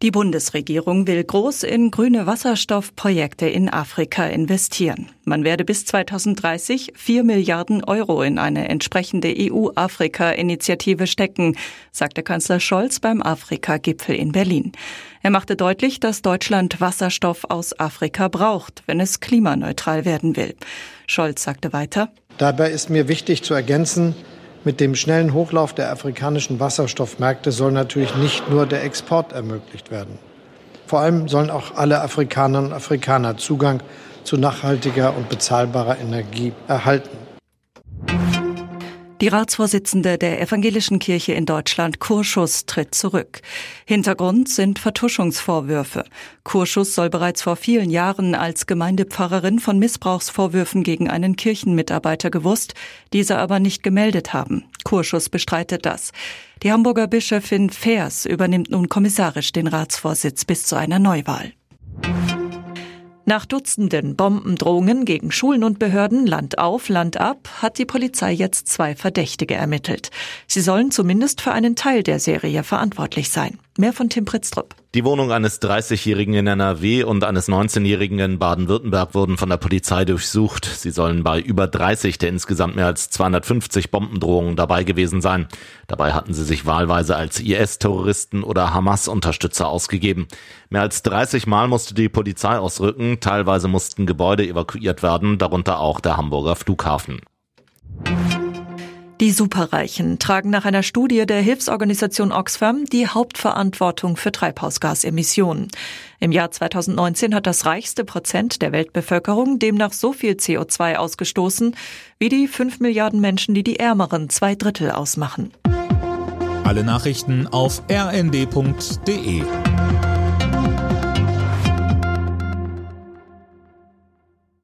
Die Bundesregierung will groß in grüne Wasserstoffprojekte in Afrika investieren. Man werde bis 2030 4 Milliarden Euro in eine entsprechende EU-Afrika-Initiative stecken, sagte Kanzler Scholz beim Afrika-Gipfel in Berlin. Er machte deutlich, dass Deutschland Wasserstoff aus Afrika braucht, wenn es klimaneutral werden will. Scholz sagte weiter, Dabei ist mir wichtig zu ergänzen, mit dem schnellen Hochlauf der afrikanischen Wasserstoffmärkte soll natürlich nicht nur der Export ermöglicht werden. Vor allem sollen auch alle Afrikanerinnen und Afrikaner Zugang zu nachhaltiger und bezahlbarer Energie erhalten. Die Ratsvorsitzende der Evangelischen Kirche in Deutschland, Kurschus, tritt zurück. Hintergrund sind Vertuschungsvorwürfe. Kurschus soll bereits vor vielen Jahren als Gemeindepfarrerin von Missbrauchsvorwürfen gegen einen Kirchenmitarbeiter gewusst, diese aber nicht gemeldet haben. Kurschus bestreitet das. Die Hamburger Bischöfin Fers übernimmt nun kommissarisch den Ratsvorsitz bis zu einer Neuwahl. Nach Dutzenden Bombendrohungen gegen Schulen und Behörden Land auf, Land ab hat die Polizei jetzt zwei Verdächtige ermittelt. Sie sollen zumindest für einen Teil der Serie verantwortlich sein. Mehr von Tim Pritztrup. Die Wohnung eines 30-Jährigen in NRW und eines 19-Jährigen in Baden-Württemberg wurden von der Polizei durchsucht. Sie sollen bei über 30 der insgesamt mehr als 250 Bombendrohungen dabei gewesen sein. Dabei hatten sie sich wahlweise als IS-Terroristen oder Hamas-Unterstützer ausgegeben. Mehr als 30 Mal musste die Polizei ausrücken. Teilweise mussten Gebäude evakuiert werden, darunter auch der Hamburger Flughafen. Die Superreichen tragen nach einer Studie der Hilfsorganisation Oxfam die Hauptverantwortung für Treibhausgasemissionen. Im Jahr 2019 hat das reichste Prozent der Weltbevölkerung demnach so viel CO2 ausgestoßen wie die 5 Milliarden Menschen, die die ärmeren zwei Drittel ausmachen. Alle Nachrichten auf rnd.de